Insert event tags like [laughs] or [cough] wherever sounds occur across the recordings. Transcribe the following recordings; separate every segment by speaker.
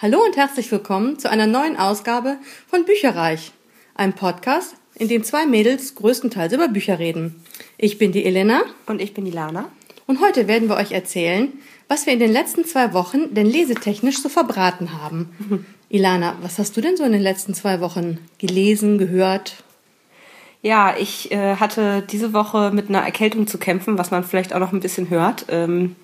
Speaker 1: Hallo und herzlich willkommen zu einer neuen Ausgabe von Bücherreich, einem Podcast, in dem zwei Mädels größtenteils über Bücher reden. Ich bin die Elena.
Speaker 2: Und ich bin die Lana.
Speaker 1: Und heute werden wir euch erzählen, was wir in den letzten zwei Wochen denn lesetechnisch so verbraten haben. [laughs] Ilana, was hast du denn so in den letzten zwei Wochen gelesen, gehört?
Speaker 2: Ja, ich äh, hatte diese Woche mit einer Erkältung zu kämpfen, was man vielleicht auch noch ein bisschen hört. Ähm,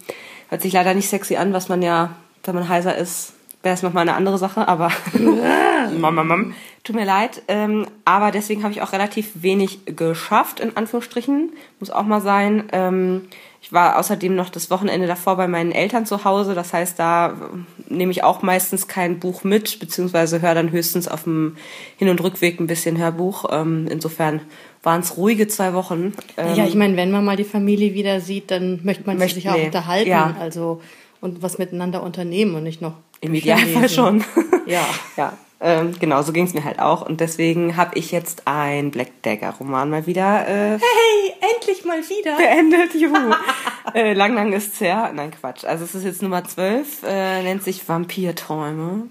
Speaker 2: hört sich leider nicht sexy an, was man ja, wenn man heiser ist, wäre es nochmal eine andere Sache, aber [laughs] Mama, Mama. tut mir leid. Ähm, aber deswegen habe ich auch relativ wenig geschafft, in Anführungsstrichen. Muss auch mal sein. Ähm, ich war außerdem noch das Wochenende davor bei meinen Eltern zu Hause. Das heißt, da nehme ich auch meistens kein Buch mit, beziehungsweise höre dann höchstens auf dem Hin- und Rückweg ein bisschen Hörbuch. Ähm, insofern waren es ruhige zwei Wochen.
Speaker 1: Ähm, ja, ich meine, wenn man mal die Familie wieder sieht, dann möchte man möchte, sich auch nee. unterhalten. Ja. Also und was miteinander unternehmen und nicht noch
Speaker 2: im Idealfall schon. [laughs] Ja. ja. Ähm, genau, so ging es mir halt auch. Und deswegen habe ich jetzt ein Black Dagger-Roman mal wieder.
Speaker 1: Äh, hey, endlich mal wieder!
Speaker 2: Beendet, [laughs] juhu. [laughs] äh, lang, lang ist's her. Nein, Quatsch. Also es ist jetzt Nummer 12, äh, nennt sich Vampirträume.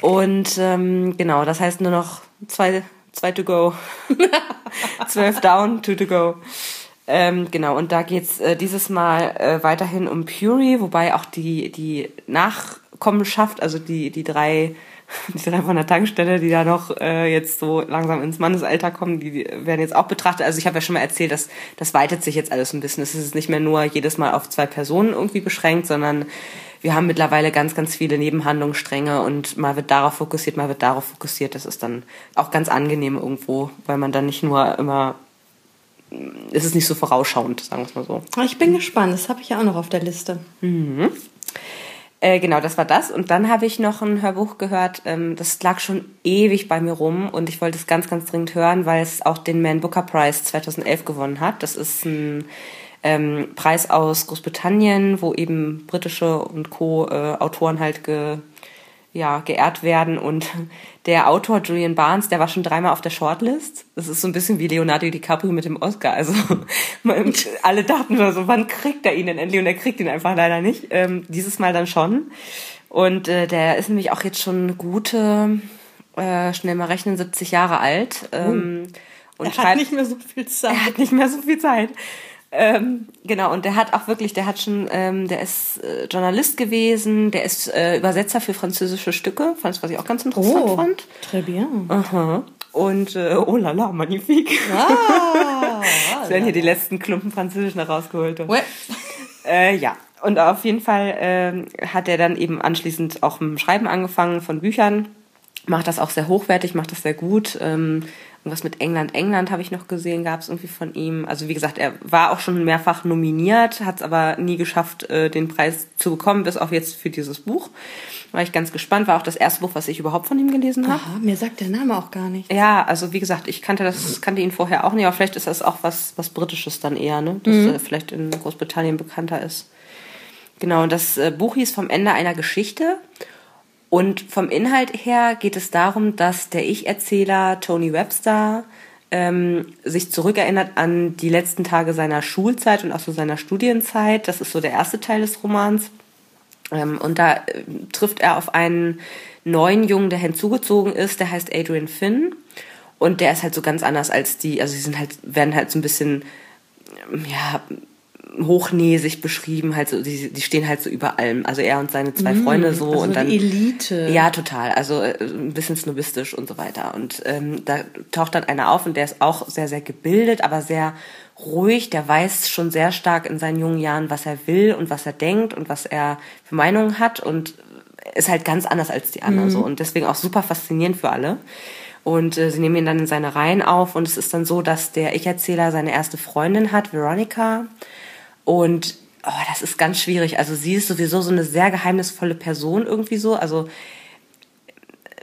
Speaker 2: Und ähm, genau, das heißt nur noch zwei, zwei to go. Zwölf down, two to go. Ähm, genau, und da geht's äh, dieses Mal äh, weiterhin um Puri, wobei auch die, die Nachkommenschaft, also die, die drei, [laughs] die drei von der Tankstelle, die da noch äh, jetzt so langsam ins Mannesalter kommen, die werden jetzt auch betrachtet. Also ich habe ja schon mal erzählt, dass das weitet sich jetzt alles ein bisschen. Es ist nicht mehr nur jedes Mal auf zwei Personen irgendwie beschränkt, sondern wir haben mittlerweile ganz, ganz viele Nebenhandlungsstränge und mal wird darauf fokussiert, mal wird darauf fokussiert. Das ist dann auch ganz angenehm irgendwo, weil man dann nicht nur immer ist es nicht so vorausschauend, sagen wir es mal so.
Speaker 1: Ich bin gespannt, das habe ich ja auch noch auf der Liste.
Speaker 2: Mhm. Äh, genau, das war das. Und dann habe ich noch ein Hörbuch gehört, ähm, das lag schon ewig bei mir rum und ich wollte es ganz, ganz dringend hören, weil es auch den Man Booker Prize 2011 gewonnen hat. Das ist ein ähm, Preis aus Großbritannien, wo eben britische und Co-Autoren äh, halt ge ja, geehrt werden. Und der Autor Julian Barnes, der war schon dreimal auf der Shortlist. Das ist so ein bisschen wie Leonardo DiCaprio mit dem Oscar. Also [laughs] alle dachten nur so, wann kriegt er ihn denn endlich? Und er kriegt ihn einfach leider nicht. Ähm, dieses Mal dann schon. Und äh, der ist nämlich auch jetzt schon gute, äh, schnell mal rechnen, 70 Jahre alt. Ähm,
Speaker 1: oh. Und er hat nicht mehr so viel Zeit.
Speaker 2: Er hat nicht mehr so viel Zeit. Ähm, genau, und der hat auch wirklich, der hat schon, ähm, der ist äh, Journalist gewesen, der ist äh, Übersetzer für französische Stücke, fand was ich auch ganz interessant oh, fand.
Speaker 1: Très bien.
Speaker 2: Aha. Und äh, oh la la, magnifique. Ah, [laughs] Jetzt werden hier die letzten Klumpen Französisch noch rausgeholt. Ouais. Äh, ja, und auf jeden Fall äh, hat er dann eben anschließend auch mit dem Schreiben angefangen von Büchern. Macht das auch sehr hochwertig, macht das sehr gut. Ähm, Irgendwas mit England, England habe ich noch gesehen, gab es irgendwie von ihm. Also wie gesagt, er war auch schon mehrfach nominiert, hat es aber nie geschafft, äh, den Preis zu bekommen, bis auf jetzt für dieses Buch. War ich ganz gespannt. War auch das erste Buch, was ich überhaupt von ihm gelesen habe.
Speaker 1: Mir sagt der Name auch gar nicht.
Speaker 2: Ja, also wie gesagt, ich kannte das, kannte ihn vorher auch nicht, aber vielleicht ist das auch was, was Britisches dann eher, ne? Das mhm. vielleicht in Großbritannien bekannter ist. Genau, und das äh, Buch hieß Vom Ende einer Geschichte. Und vom Inhalt her geht es darum, dass der Ich-Erzähler Tony Webster ähm, sich zurückerinnert an die letzten Tage seiner Schulzeit und auch so seiner Studienzeit. Das ist so der erste Teil des Romans. Ähm, und da äh, trifft er auf einen neuen Jungen, der hinzugezogen ist, der heißt Adrian Finn. Und der ist halt so ganz anders als die, also sie sind halt, werden halt so ein bisschen, ja, hochnäsig beschrieben, halt so, die, die stehen halt so über allem. Also er und seine zwei mm, Freunde so
Speaker 1: also
Speaker 2: und dann.
Speaker 1: Elite.
Speaker 2: Ja, total. Also äh, ein bisschen snobistisch und so weiter. Und ähm, da taucht dann einer auf und der ist auch sehr, sehr gebildet, aber sehr ruhig. Der weiß schon sehr stark in seinen jungen Jahren, was er will und was er denkt und was er für Meinungen hat und ist halt ganz anders als die anderen mm. so und deswegen auch super faszinierend für alle. Und äh, sie nehmen ihn dann in seine Reihen auf und es ist dann so, dass der Ich-Erzähler seine erste Freundin hat, Veronica. Und oh, das ist ganz schwierig. Also sie ist sowieso so eine sehr geheimnisvolle Person irgendwie so, also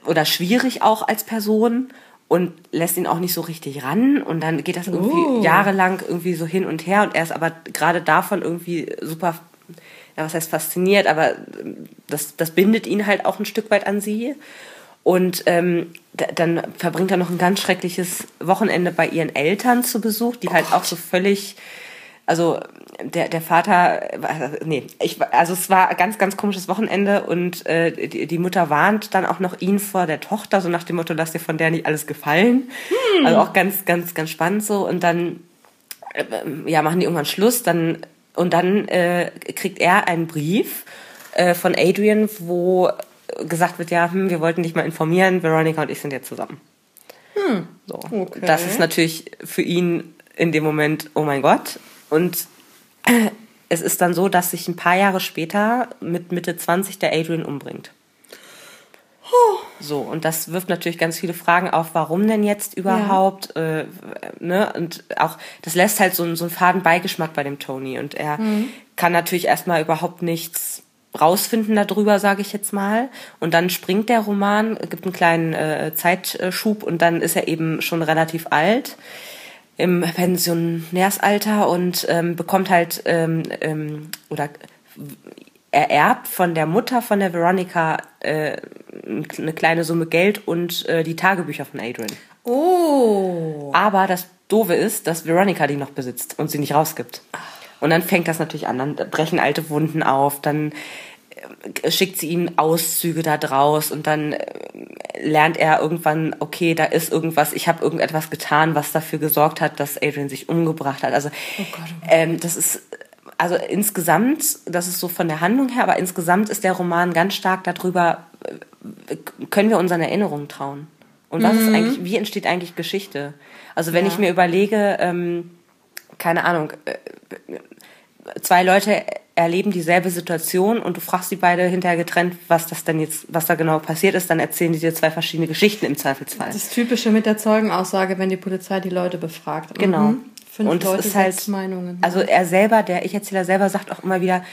Speaker 2: oder schwierig auch als Person und lässt ihn auch nicht so richtig ran und dann geht das irgendwie oh. jahrelang irgendwie so hin und her und er ist aber gerade davon irgendwie super ja, was heißt fasziniert, aber das, das bindet ihn halt auch ein Stück weit an sie. Und ähm, dann verbringt er noch ein ganz schreckliches Wochenende bei ihren Eltern zu Besuch, die halt auch so völlig also der, der Vater, nee, ich, also es war ein ganz, ganz komisches Wochenende und äh, die, die Mutter warnt dann auch noch ihn vor der Tochter, so nach dem Motto, lass dir von der nicht alles gefallen. Hm. Also auch ganz, ganz, ganz spannend so. Und dann, äh, ja, machen die irgendwann Schluss, dann, und dann äh, kriegt er einen Brief äh, von Adrian, wo gesagt wird, ja, hm, wir wollten dich mal informieren, Veronica und ich sind jetzt zusammen. Hm. So. Okay. Das ist natürlich für ihn in dem Moment, oh mein Gott. Und es ist dann so, dass sich ein paar Jahre später mit Mitte 20 der Adrian umbringt. So, und das wirft natürlich ganz viele Fragen auf, warum denn jetzt überhaupt, ja. äh, ne, und auch, das lässt halt so, so einen faden Beigeschmack bei dem Tony und er mhm. kann natürlich erstmal überhaupt nichts rausfinden darüber, sage ich jetzt mal. Und dann springt der Roman, gibt einen kleinen äh, Zeitschub und dann ist er eben schon relativ alt im Pensionärsalter und ähm, bekommt halt ähm, ähm, oder ererbt von der Mutter von der Veronica äh, eine kleine Summe Geld und äh, die Tagebücher von Adrian. Oh. Aber das Doofe ist, dass Veronica die noch besitzt und sie nicht rausgibt. Und dann fängt das natürlich an, dann brechen alte Wunden auf, dann schickt sie ihm Auszüge da draus und dann äh, lernt er irgendwann, okay, da ist irgendwas, ich habe irgendetwas getan, was dafür gesorgt hat, dass Adrian sich umgebracht hat. Also oh Gott, oh Gott. Ähm, das ist also insgesamt, das ist so von der Handlung her, aber insgesamt ist der Roman ganz stark darüber, äh, können wir unseren Erinnerungen trauen? Und was mhm. ist eigentlich, wie entsteht eigentlich Geschichte? Also wenn ja. ich mir überlege, ähm, keine Ahnung, äh, zwei Leute erleben dieselbe Situation und du fragst sie beide hinterher getrennt, was das denn jetzt, was da genau passiert ist, dann erzählen die dir zwei verschiedene Geschichten im Zweifelsfall.
Speaker 1: Das Typische mit der Zeugenaussage, wenn die Polizei die Leute befragt. Genau. Mhm.
Speaker 2: Fünf und Leute, ist halt, Meinungen. Also er selber, der Ich-Erzähler selber sagt auch immer wieder,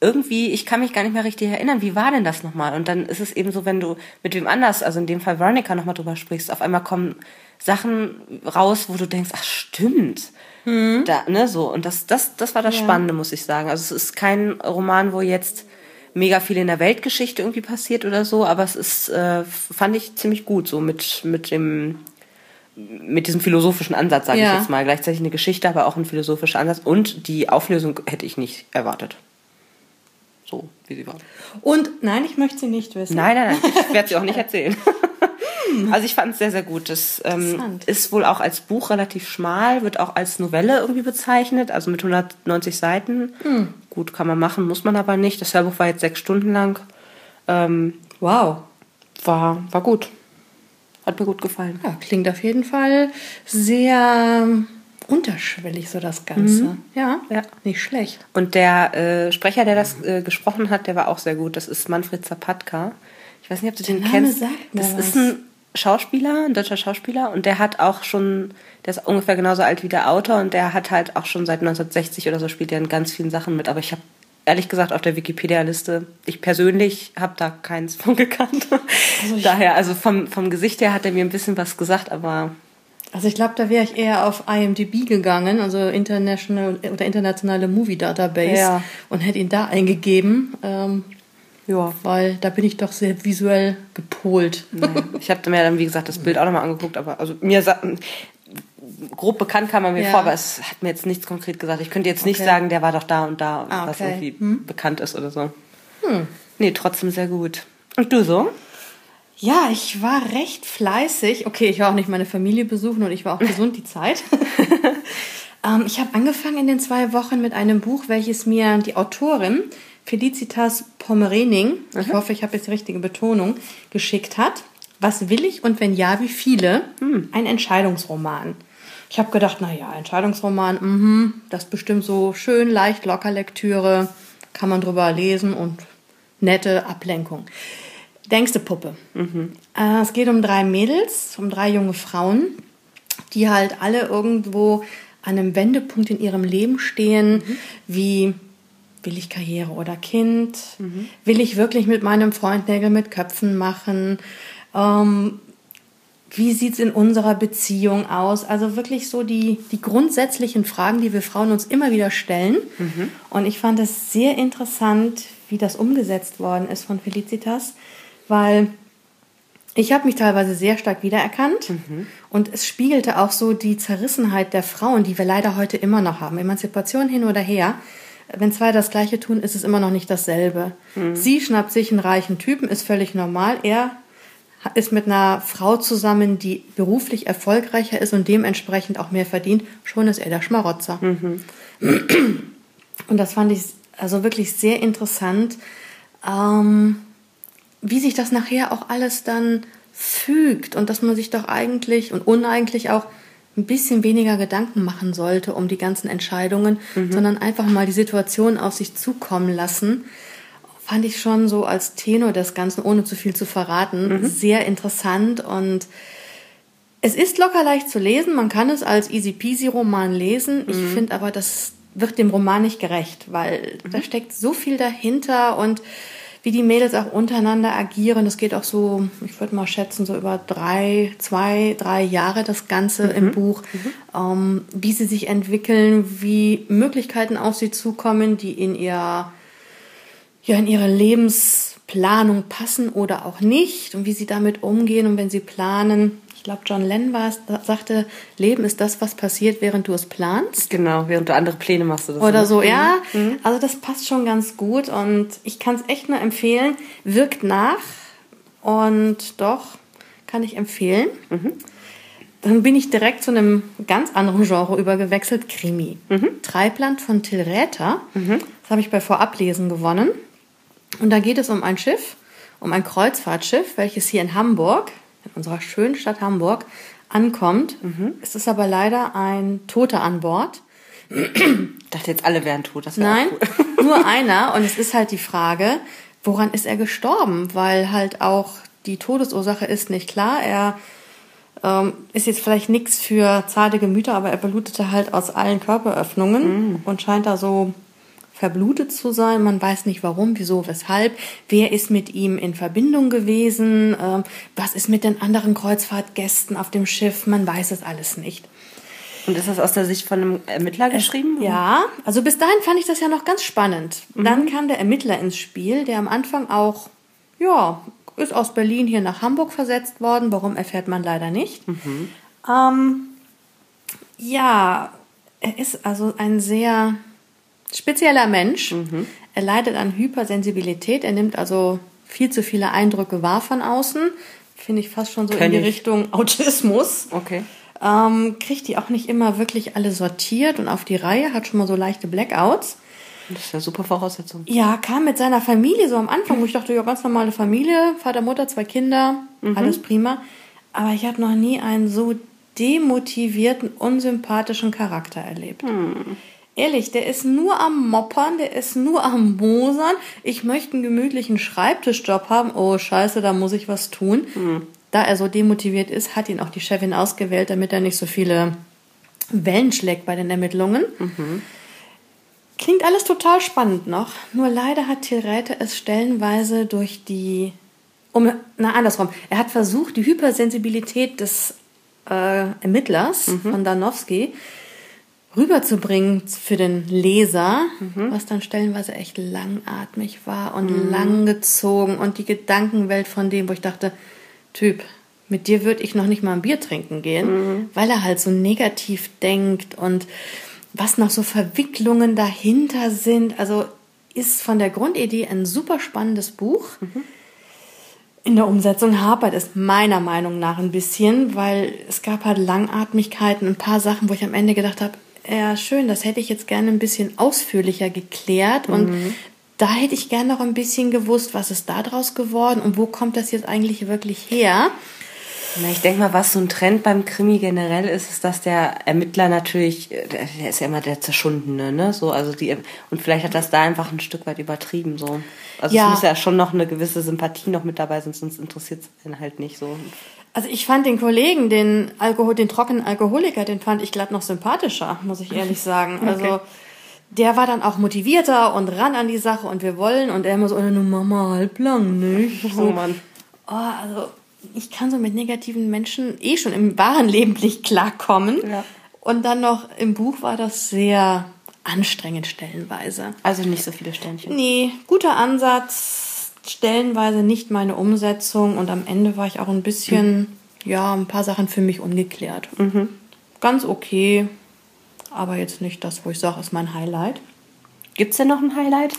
Speaker 2: irgendwie, ich kann mich gar nicht mehr richtig erinnern, wie war denn das nochmal? Und dann ist es eben so, wenn du mit wem anders, also in dem Fall Veronica nochmal drüber sprichst, auf einmal kommen Sachen raus, wo du denkst, ach stimmt. Hm. Da, ne, so. Und das, das, das war das ja. Spannende, muss ich sagen. Also es ist kein Roman, wo jetzt mega viel in der Weltgeschichte irgendwie passiert oder so, aber es ist, äh, fand ich ziemlich gut, so mit, mit dem, mit diesem philosophischen Ansatz, sage ja. ich jetzt mal. Gleichzeitig eine Geschichte, aber auch ein philosophischer Ansatz. Und die Auflösung hätte ich nicht erwartet. So, wie sie war.
Speaker 1: Und nein, ich möchte sie nicht wissen.
Speaker 2: Nein, nein, nein, ich werde sie auch nicht [laughs] erzählen. [clears throat] Also ich fand es sehr, sehr gut. Das ähm, ist wohl auch als Buch relativ schmal, wird auch als Novelle irgendwie bezeichnet, also mit 190 Seiten. Hm. Gut, kann man machen, muss man aber nicht. Das Hörbuch war jetzt sechs Stunden lang. Ähm, wow. War, war gut. Hat mir gut gefallen.
Speaker 1: Ja, klingt auf jeden Fall sehr unterschwellig so das Ganze. Mhm. Ja, ja, nicht schlecht.
Speaker 2: Und der äh, Sprecher, der das äh, gesprochen hat, der war auch sehr gut. Das ist Manfred Zapatka. Ich weiß nicht, ob du den Name kennst. Sagt das was. ist ein Schauspieler, ein deutscher Schauspieler, und der hat auch schon, der ist ungefähr genauso alt wie der Autor und der hat halt auch schon seit 1960 oder so spielt er in ganz vielen Sachen mit. Aber ich habe ehrlich gesagt auf der Wikipedia-Liste, ich persönlich habe da keins von [laughs] gekannt. Also Daher, also vom, vom Gesicht her hat er mir ein bisschen was gesagt, aber.
Speaker 1: Also ich glaube, da wäre ich eher auf IMDb gegangen, also International oder internationale Movie Database, ja. und hätte ihn da eingegeben. Ähm, ja, weil da bin ich doch sehr visuell gepolt.
Speaker 2: Nein. Ich habe mir dann, wie gesagt, das Bild auch nochmal angeguckt, aber also mir grob bekannt kam er mir ja. vor, aber es hat mir jetzt nichts konkret gesagt. Ich könnte jetzt nicht okay. sagen, der war doch da und da, ah, okay. was irgendwie hm? bekannt ist oder so. Hm. Nee, trotzdem sehr gut. Und du so?
Speaker 1: Ja, ich war recht fleißig. Okay, ich war auch nicht meine Familie besuchen und ich war auch gesund die Zeit. [laughs] ähm, ich habe angefangen in den zwei Wochen mit einem Buch, welches mir die Autorin Felicitas Pomerening, mhm. ich hoffe, ich habe jetzt die richtige Betonung, geschickt hat. Was will ich und wenn ja, wie viele? Hm. Ein Entscheidungsroman. Ich habe gedacht, naja, Entscheidungsroman, mh, das ist bestimmt so schön, leicht, locker Lektüre, kann man drüber lesen und nette Ablenkung. Denkste Puppe. Mhm. Äh, es geht um drei Mädels, um drei junge Frauen, die halt alle irgendwo an einem Wendepunkt in ihrem Leben stehen, mhm. wie will ich Karriere oder Kind? Mhm. Will ich wirklich mit meinem Freund Nägel mit Köpfen machen? Ähm, wie sieht es in unserer Beziehung aus? Also wirklich so die, die grundsätzlichen Fragen, die wir Frauen uns immer wieder stellen. Mhm. Und ich fand es sehr interessant, wie das umgesetzt worden ist von Felicitas, weil Ich habe mich teilweise sehr stark wiedererkannt mhm. und es spiegelte auch so die Zerrissenheit der Frauen, die wir leider heute immer noch haben. Emanzipation hin oder her. Wenn zwei das Gleiche tun, ist es immer noch nicht dasselbe. Mhm. Sie schnappt sich einen reichen Typen, ist völlig normal. Er ist mit einer Frau zusammen, die beruflich erfolgreicher ist und dementsprechend auch mehr verdient. Schon ist er der Schmarotzer. Mhm. Und das fand ich also wirklich sehr interessant. Ähm, wie sich das nachher auch alles dann fügt und dass man sich doch eigentlich und uneigentlich auch ein bisschen weniger Gedanken machen sollte um die ganzen Entscheidungen, mhm. sondern einfach mal die Situation auf sich zukommen lassen, fand ich schon so als Tenor des Ganzen, ohne zu viel zu verraten, mhm. sehr interessant und es ist locker leicht zu lesen. Man kann es als easy peasy Roman lesen. Ich mhm. finde aber, das wird dem Roman nicht gerecht, weil da mhm. steckt so viel dahinter und wie die Mädels auch untereinander agieren. Das geht auch so, ich würde mal schätzen, so über drei, zwei, drei Jahre das Ganze mhm. im Buch, mhm. ähm, wie sie sich entwickeln, wie Möglichkeiten auf sie zukommen, die in ihr, ja, in ihre Lebensplanung passen oder auch nicht und wie sie damit umgehen und wenn sie planen, glaube, John Lennon war es, sagte, Leben ist das, was passiert, während du es planst.
Speaker 2: Genau, während du andere Pläne machst.
Speaker 1: Oder, Oder so, ja. Mhm. Also das passt schon ganz gut und ich kann es echt nur empfehlen. Wirkt nach und doch kann ich empfehlen. Mhm. Dann bin ich direkt zu einem ganz anderen Genre übergewechselt, Krimi. Mhm. Treibland von Till Räther. Mhm. Das habe ich bei Vorablesen gewonnen. Und da geht es um ein Schiff, um ein Kreuzfahrtschiff, welches hier in Hamburg in unserer schönen Stadt Hamburg ankommt. Mhm. Es ist aber leider ein Toter an Bord.
Speaker 2: Ich dachte jetzt alle wären tot. Das
Speaker 1: Nein, cool. [laughs] nur einer. Und es ist halt die Frage, woran ist er gestorben? Weil halt auch die Todesursache ist nicht klar. Er ähm, ist jetzt vielleicht nichts für zarte Gemüter, aber er blutete halt aus allen Körperöffnungen mhm. und scheint da so verblutet zu sein. Man weiß nicht warum, wieso, weshalb. Wer ist mit ihm in Verbindung gewesen? Ähm, was ist mit den anderen Kreuzfahrtgästen auf dem Schiff? Man weiß es alles nicht.
Speaker 2: Und ist das aus der Sicht von einem Ermittler geschrieben?
Speaker 1: Ja, also bis dahin fand ich das ja noch ganz spannend. Mhm. Dann kam der Ermittler ins Spiel, der am Anfang auch, ja, ist aus Berlin hier nach Hamburg versetzt worden. Warum erfährt man leider nicht. Mhm. Ähm, ja, er ist also ein sehr spezieller Mensch. Mhm. Er leidet an Hypersensibilität. Er nimmt also viel zu viele Eindrücke wahr von außen. Finde ich fast schon so Kenn in die ich. Richtung Autismus. Okay. Ähm, kriegt die auch nicht immer wirklich alle sortiert und auf die Reihe, hat schon mal so leichte Blackouts.
Speaker 2: Das ist ja super Voraussetzung.
Speaker 1: Ja, kam mit seiner Familie so am Anfang, wo ich dachte, ja, ganz normale Familie, Vater, Mutter, zwei Kinder, mhm. alles prima. Aber ich habe noch nie einen so demotivierten, unsympathischen Charakter erlebt. Mhm. Ehrlich, der ist nur am Moppern, der ist nur am Mosern. Ich möchte einen gemütlichen Schreibtischjob haben. Oh, scheiße, da muss ich was tun. Mhm. Da er so demotiviert ist, hat ihn auch die Chefin ausgewählt, damit er nicht so viele Wellen schlägt bei den Ermittlungen. Mhm. Klingt alles total spannend noch. Nur leider hat Räthe es stellenweise durch die, um, na andersrum, er hat versucht, die Hypersensibilität des äh, Ermittlers mhm. von Danowski rüberzubringen für den Leser, mhm. was dann stellenweise echt langatmig war und mhm. langgezogen und die Gedankenwelt von dem, wo ich dachte, Typ, mit dir würde ich noch nicht mal ein Bier trinken gehen, mhm. weil er halt so negativ denkt und was noch so Verwicklungen dahinter sind. Also ist von der Grundidee ein super spannendes Buch. Mhm. In der Umsetzung hapert es meiner Meinung nach ein bisschen, weil es gab halt Langatmigkeiten, ein paar Sachen, wo ich am Ende gedacht habe, ja, schön, das hätte ich jetzt gerne ein bisschen ausführlicher geklärt und mhm. da hätte ich gerne noch ein bisschen gewusst, was ist da draus geworden und wo kommt das jetzt eigentlich wirklich her.
Speaker 2: Na, ich denke mal, was so ein Trend beim Krimi generell ist, ist, dass der Ermittler natürlich, der ist ja immer der Zerschundene, ne? So, also die, und vielleicht hat das da einfach ein Stück weit übertrieben, so. Also ja. es muss ja schon noch eine gewisse Sympathie noch mit dabei sein, sonst interessiert es einen halt nicht so.
Speaker 1: Also ich fand den Kollegen, den Alkohol, den trockenen Alkoholiker, den fand ich glatt noch sympathischer, muss ich ehrlich sagen. [laughs] Also okay. der war dann auch motivierter und ran an die Sache und wir wollen und er immer so, eine Mama halblang, nicht? [laughs] So, oh Mann. Oh, also ich kann so mit negativen Menschen eh schon im wahren Leben nicht klarkommen. Ja. Und dann noch im Buch war das sehr anstrengend stellenweise.
Speaker 2: Also nicht so viele Sternchen.
Speaker 1: Nee, guter Ansatz stellenweise nicht meine Umsetzung und am Ende war ich auch ein bisschen, mhm. ja, ein paar Sachen für mich ungeklärt. Mhm. Ganz okay, aber jetzt nicht das, wo ich sage, ist mein Highlight.
Speaker 2: Gibt es denn noch ein Highlight?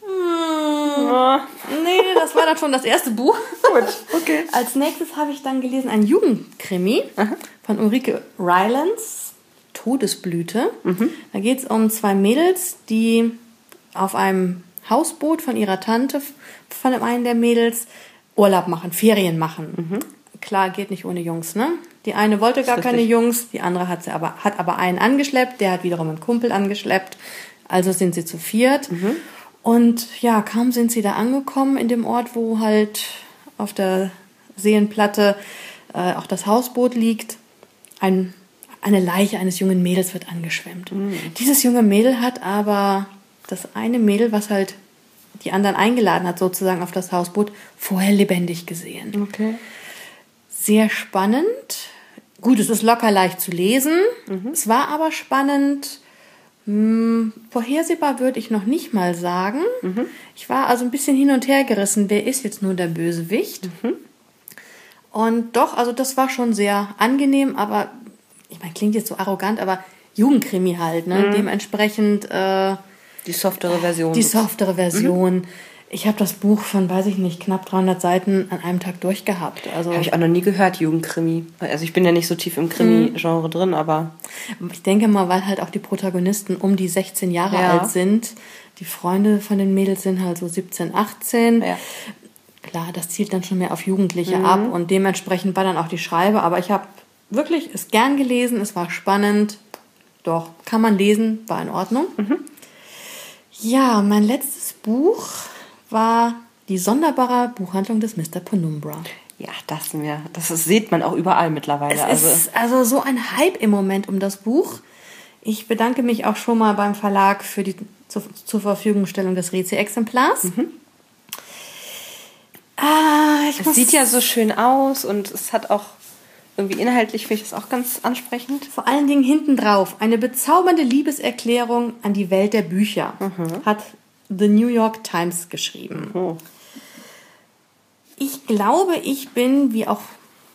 Speaker 1: Hm, oh. Nee, das war dann schon das erste Buch. Gut, okay. [laughs] Als nächstes habe ich dann gelesen ein Jugendkrimi Aha. von Ulrike Rylands, Todesblüte. Mhm. Da geht es um zwei Mädels, die auf einem Hausboot von ihrer Tante, von einem der Mädels, Urlaub machen, Ferien machen. Mhm. Klar, geht nicht ohne Jungs, ne? Die eine wollte gar keine Jungs, die andere hat, sie aber, hat aber einen angeschleppt, der hat wiederum einen Kumpel angeschleppt. Also sind sie zu viert. Mhm. Und ja, kaum sind sie da angekommen in dem Ort, wo halt auf der Seenplatte äh, auch das Hausboot liegt, ein, eine Leiche eines jungen Mädels wird angeschwemmt. Mhm. Dieses junge Mädel hat aber das eine Mädel, was halt die anderen eingeladen hat, sozusagen auf das Hausboot, vorher lebendig gesehen. Okay. Sehr spannend. Gut, es ist locker leicht zu lesen. Mhm. Es war aber spannend hm, vorhersehbar würde ich noch nicht mal sagen. Mhm. Ich war also ein bisschen hin und her gerissen, wer ist jetzt nur der Bösewicht. Mhm. Und doch, also das war schon sehr angenehm, aber ich meine, klingt jetzt so arrogant, aber Jugendkrimi halt, ne? Mhm. Dementsprechend äh,
Speaker 2: die softere Version.
Speaker 1: Die softere Version. Mhm ich habe das Buch von, weiß ich nicht, knapp 300 Seiten an einem Tag durchgehabt. Also
Speaker 2: habe ich auch noch nie gehört, Jugendkrimi. Also ich bin ja nicht so tief im Krimi-Genre drin, aber
Speaker 1: ich denke mal, weil halt auch die Protagonisten um die 16 Jahre ja. alt sind. Die Freunde von den Mädels sind halt so 17, 18. Ja. Klar, das zielt dann schon mehr auf Jugendliche mhm. ab und dementsprechend war dann auch die Schreibe. Aber ich habe wirklich es gern gelesen, es war spannend. Doch, kann man lesen, war in Ordnung. Mhm. Ja, mein letztes Buch war die sonderbare Buchhandlung des Mr. Penumbra.
Speaker 2: Ja, das mir, das sieht man auch überall mittlerweile.
Speaker 1: Es also. ist also so ein Hype im Moment um das Buch. Ich bedanke mich auch schon mal beim Verlag für die zur, zur Verfügungstellung des Rezi-Exemplars. Mhm.
Speaker 2: Ah, es sieht ja so schön aus und es hat auch irgendwie inhaltlich finde ich das auch ganz ansprechend.
Speaker 1: Vor allen Dingen hinten drauf eine bezaubernde Liebeserklärung an die Welt der Bücher mhm. hat The New York Times geschrieben. Oh. Ich glaube, ich bin, wie auch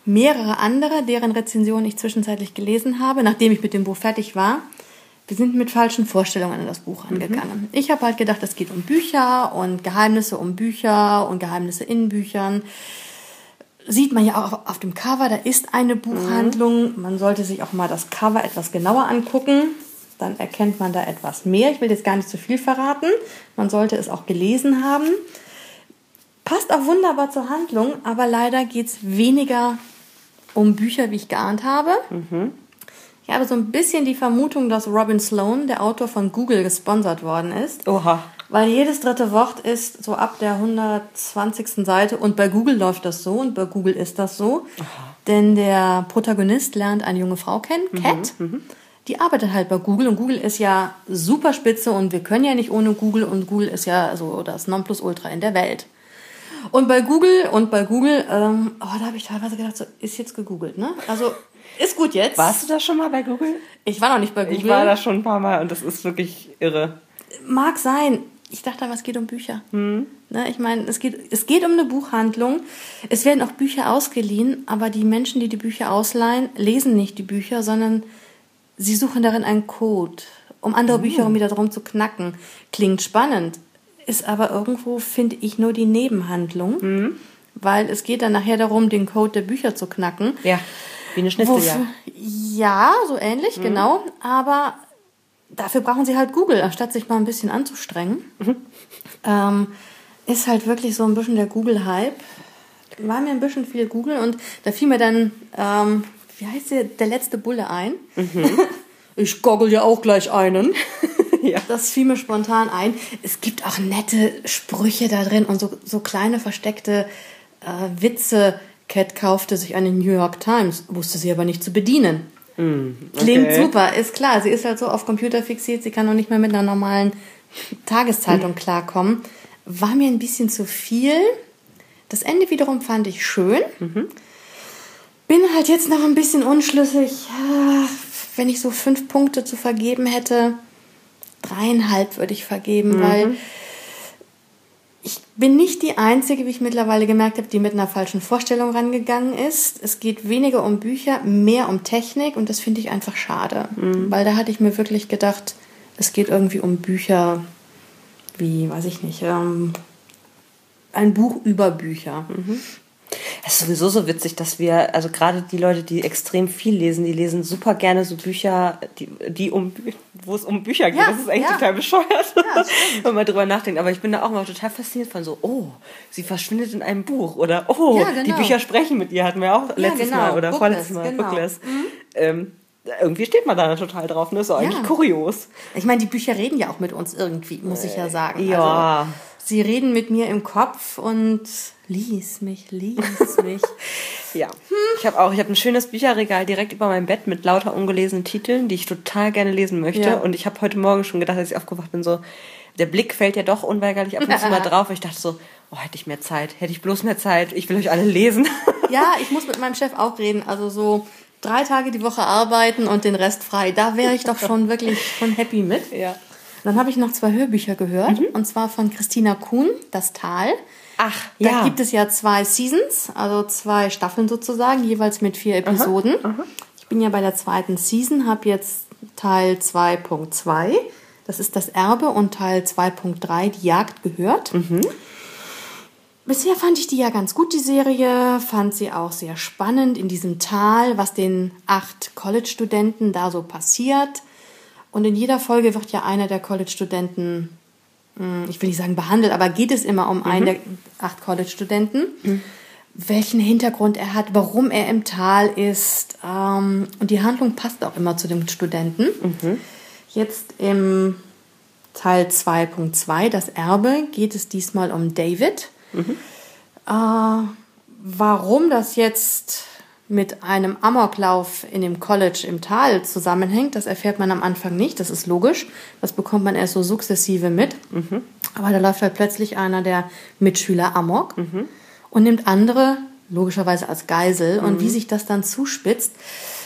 Speaker 1: mehrere andere, deren Rezensionen ich zwischenzeitlich gelesen habe, nachdem ich mit dem Buch fertig war, wir sind mit falschen Vorstellungen an das Buch mhm. angegangen. Mhm. Ich habe halt gedacht, es geht um Bücher und Geheimnisse um Bücher und Geheimnisse in Büchern. Sieht man ja auch auf dem Cover, da ist eine Buchhandlung. Mhm. Man sollte sich auch mal das Cover etwas genauer angucken dann erkennt man da etwas mehr. Ich will jetzt gar nicht zu viel verraten. Man sollte es auch gelesen haben. Passt auch wunderbar zur Handlung, aber leider geht es weniger um Bücher, wie ich geahnt habe. Mhm. Ich habe so ein bisschen die Vermutung, dass Robin Sloan, der Autor von Google, gesponsert worden ist. Oha. Weil jedes dritte Wort ist so ab der 120. Seite und bei Google läuft das so und bei Google ist das so. Aha. Denn der Protagonist lernt eine junge Frau kennen, mhm. Cat. Mhm die arbeitet halt bei Google und Google ist ja super spitze und wir können ja nicht ohne Google und Google ist ja so das Nonplusultra in der Welt. Und bei Google und bei Google, ähm, oh, da habe ich teilweise gedacht, so, ist jetzt gegoogelt, ne? Also ist gut jetzt.
Speaker 2: Warst du da schon mal bei Google?
Speaker 1: Ich war noch nicht bei Google.
Speaker 2: Ich war da schon ein paar Mal und das ist wirklich irre.
Speaker 1: Mag sein. Ich dachte aber, es geht um Bücher. Hm. Ne, ich meine, es geht, es geht um eine Buchhandlung. Es werden auch Bücher ausgeliehen, aber die Menschen, die die Bücher ausleihen, lesen nicht die Bücher, sondern Sie suchen darin einen Code, um andere mhm. Bücher um wieder drum zu knacken. Klingt spannend, ist aber irgendwo, finde ich, nur die Nebenhandlung, mhm. weil es geht dann nachher darum, den Code der Bücher zu knacken. Ja, wie eine Schnitzeljagd. Ja, so ähnlich, mhm. genau. Aber dafür brauchen sie halt Google, anstatt sich mal ein bisschen anzustrengen. Mhm. Ähm, ist halt wirklich so ein bisschen der Google-Hype. War mir ein bisschen viel Google und da fiel mir dann ähm, wie heißt der, der letzte Bulle ein. Mhm. [laughs] Ich goggle ja auch gleich einen. [laughs] ja. Das fiel mir spontan ein. Es gibt auch nette Sprüche da drin und so, so kleine versteckte äh, Witze. Cat kaufte sich eine New York Times, wusste sie aber nicht zu bedienen. Mm, okay. Klingt super, ist klar. Sie ist halt so auf Computer fixiert, sie kann noch nicht mehr mit einer normalen Tageszeitung mm. klarkommen. War mir ein bisschen zu viel. Das Ende wiederum fand ich schön. Mhm. Bin halt jetzt noch ein bisschen unschlüssig. Wenn ich so fünf Punkte zu vergeben hätte, dreieinhalb würde ich vergeben, mhm. weil bin nicht die Einzige, wie ich mittlerweile gemerkt habe, die mit einer falschen Vorstellung rangegangen ist. Es geht weniger um Bücher, mehr um Technik und das finde ich einfach schade. Mhm. Weil da hatte ich mir wirklich gedacht, es geht irgendwie um Bücher wie, weiß ich nicht, ähm, ein Buch über Bücher.
Speaker 2: Mhm. Es ist sowieso so witzig, dass wir, also gerade die Leute, die extrem viel lesen, die lesen super gerne so Bücher, die, die um, wo es um Bücher geht. Ja, das ist eigentlich ja. total bescheuert, ja, [laughs] wenn man drüber nachdenkt. Aber ich bin da auch mal total fasziniert von so, oh, sie verschwindet in einem Buch oder oh, genau. die Bücher sprechen mit ihr, hatten wir auch letztes genau. Mal oder Bookless, vorletztes Mal. Genau. Bookless. Mhm. Ähm, irgendwie steht man da total drauf, ne? So eigentlich kurios.
Speaker 1: Ich meine, die Bücher reden ja auch mit uns irgendwie, muss ich ja sagen. Ja. Also, sie reden mit mir im Kopf und lies mich, lies [laughs] mich.
Speaker 2: ja. Ich habe auch, ich habe ein schönes Bücherregal direkt über meinem Bett mit lauter ungelesenen Titeln, die ich total gerne lesen möchte. Ja. Und ich habe heute Morgen schon gedacht, als ich aufgewacht bin, so, der Blick fällt ja doch unweigerlich ab und zu mal [laughs] drauf. Ich dachte so, oh, hätte ich mehr Zeit, hätte ich bloß mehr Zeit, ich will euch alle lesen. [laughs]
Speaker 1: ja, ich muss mit meinem Chef auch reden. Also so drei Tage die Woche arbeiten und den Rest frei. Da wäre ich doch schon wirklich schon happy mit. Ja. Dann habe ich noch zwei Hörbücher gehört, mhm. und zwar von Christina Kuhn, Das Tal. Ach, da ja. gibt es ja zwei Seasons, also zwei Staffeln sozusagen, jeweils mit vier Episoden. Aha, aha. Ich bin ja bei der zweiten Season, habe jetzt Teil 2.2, das ist das Erbe, und Teil 2.3, die Jagd gehört. Mhm. Bisher fand ich die ja ganz gut, die Serie, fand sie auch sehr spannend in diesem Tal, was den acht College-Studenten da so passiert. Und in jeder Folge wird ja einer der College-Studenten, hm, ich will nicht sagen behandelt, aber geht es immer um mhm. einen der acht College-Studenten, mhm. welchen Hintergrund er hat, warum er im Tal ist. Ähm, und die Handlung passt auch immer zu dem Studenten. Mhm. Jetzt im Teil 2.2, das Erbe, geht es diesmal um David. Mhm. Äh, warum das jetzt mit einem Amoklauf in dem College im Tal zusammenhängt, das erfährt man am Anfang nicht, das ist logisch. Das bekommt man erst so sukzessive mit. Mhm. Aber da läuft halt plötzlich einer der Mitschüler Amok mhm. und nimmt andere logischerweise als Geisel. Mhm. Und wie sich das dann zuspitzt,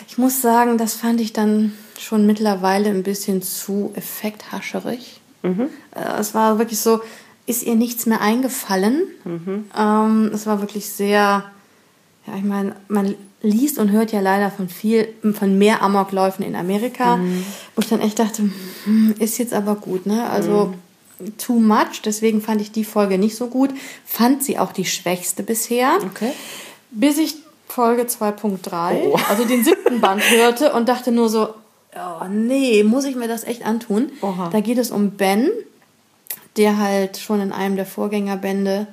Speaker 1: ich muss sagen, das fand ich dann schon mittlerweile ein bisschen zu effekthascherig. Mhm. Äh, es war wirklich so, ist ihr nichts mehr eingefallen. Mhm. Ähm, es war wirklich sehr, ja, ich meine, man liest und hört ja leider von viel, von mehr Amokläufen in Amerika, mhm. wo ich dann echt dachte, hm, ist jetzt aber gut, ne? Also mhm. too much. Deswegen fand ich die Folge nicht so gut. Fand sie auch die schwächste bisher. Okay. Bis ich Folge 2.3, oh. [laughs] also den siebten Band hörte und dachte nur so, oh nee, muss ich mir das echt antun? Oha. Da geht es um Ben, der halt schon in einem der Vorgängerbände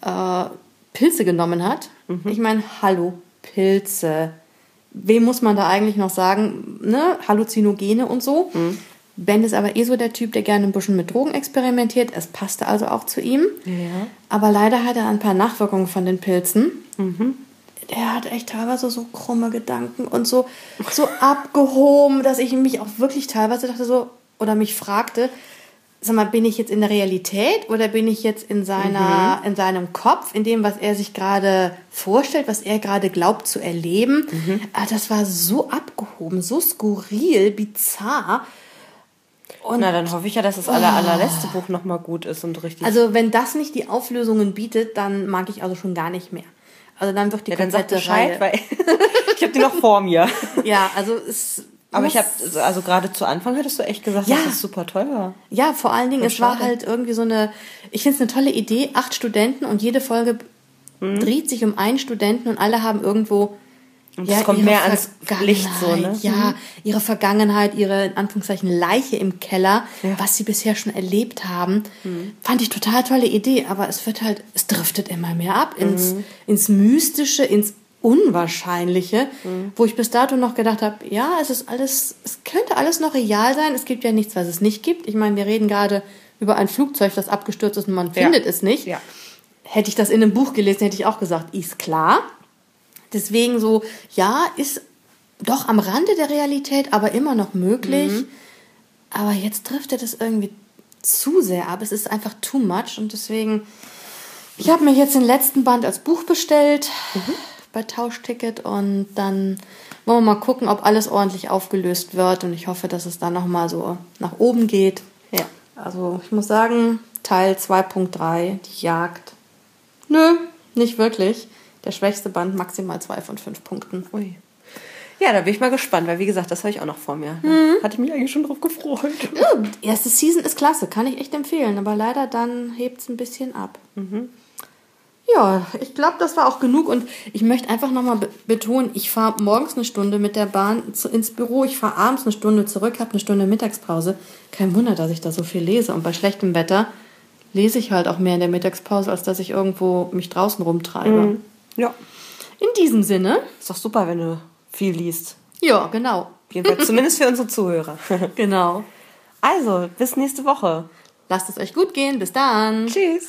Speaker 1: äh, Pilze genommen hat. Mhm. Ich meine, hallo, Pilze. Wem muss man da eigentlich noch sagen? Ne? Halluzinogene und so. Mhm. Ben ist aber eh so der Typ, der gerne ein bisschen mit Drogen experimentiert. Es passte also auch zu ihm. Ja. Aber leider hat er ein paar Nachwirkungen von den Pilzen. Mhm. Der hat echt teilweise so krumme Gedanken und so, so [laughs] abgehoben, dass ich mich auch wirklich teilweise dachte so, oder mich fragte, sag mal, bin ich jetzt in der Realität oder bin ich jetzt in seiner, mhm. in seinem Kopf, in dem, was er sich gerade vorstellt, was er gerade glaubt zu erleben? Mhm. Ah, das war so abgehoben, so skurril, bizarr.
Speaker 2: Und Na, dann hoffe ich ja, dass das aller, allerletzte Buch nochmal gut ist und richtig.
Speaker 1: Also, wenn das nicht die Auflösungen bietet, dann mag ich also schon gar nicht mehr. Also dann wird die ja, komplette Bescheid, Reihe.
Speaker 2: weil [laughs] ich habe die noch vor mir. [laughs]
Speaker 1: Ja, also es
Speaker 2: aber ich habe, also gerade zu Anfang hattest du echt gesagt, ja. dass das super toll war.
Speaker 1: Ja, vor allen Dingen, es war halt irgendwie so eine, ich finde es eine tolle Idee, acht Studenten und jede Folge mhm. dreht sich um einen Studenten und alle haben irgendwo und ja, kommt mehr ans Licht so, ne? Ja, mhm. ihre Vergangenheit, ihre in Anführungszeichen Leiche im Keller, ja. was sie bisher schon erlebt haben, mhm. fand ich total tolle Idee, aber es wird halt, es driftet immer mehr ab ins, mhm. ins Mystische, ins Unwahrscheinliche, mhm. wo ich bis dato noch gedacht habe, ja, es ist alles, es könnte alles noch real sein. Es gibt ja nichts, was es nicht gibt. Ich meine, wir reden gerade über ein Flugzeug, das abgestürzt ist und man findet ja. es nicht. Ja. Hätte ich das in einem Buch gelesen, hätte ich auch gesagt, ist klar. Deswegen so, ja, ist doch am Rande der Realität, aber immer noch möglich. Mhm. Aber jetzt trifft er das irgendwie zu sehr ab. Es ist einfach too much und deswegen, ich habe mir jetzt den letzten Band als Buch bestellt. Mhm bei Tauschticket und dann wollen wir mal gucken, ob alles ordentlich aufgelöst wird und ich hoffe, dass es dann nochmal so nach oben geht. Ja. Also ich muss sagen, Teil 2.3, die Jagd. Nö, nicht wirklich. Der schwächste Band maximal zwei von fünf Punkten.
Speaker 3: Ui. Ja, da bin ich mal gespannt, weil wie gesagt, das habe ich auch noch vor mir. Mhm. Hatte ich mich eigentlich schon drauf gefreut.
Speaker 1: Ja, erste Season ist klasse, kann ich echt empfehlen, aber leider dann hebt es ein bisschen ab. Mhm. Ja, ich glaube, das war auch genug und ich möchte einfach nochmal be betonen, ich fahre morgens eine Stunde mit der Bahn zu, ins Büro, ich fahre abends eine Stunde zurück, habe eine Stunde Mittagspause. Kein Wunder, dass ich da so viel lese und bei schlechtem Wetter lese ich halt auch mehr in der Mittagspause, als dass ich irgendwo mich draußen rumtreibe. Mhm. Ja. In diesem Sinne.
Speaker 3: Ist doch super, wenn du viel liest.
Speaker 1: Ja, genau.
Speaker 3: Jedenfalls [laughs] zumindest für unsere Zuhörer.
Speaker 1: genau.
Speaker 3: Also, bis nächste Woche.
Speaker 1: Lasst es euch gut gehen. Bis dann.
Speaker 3: Tschüss.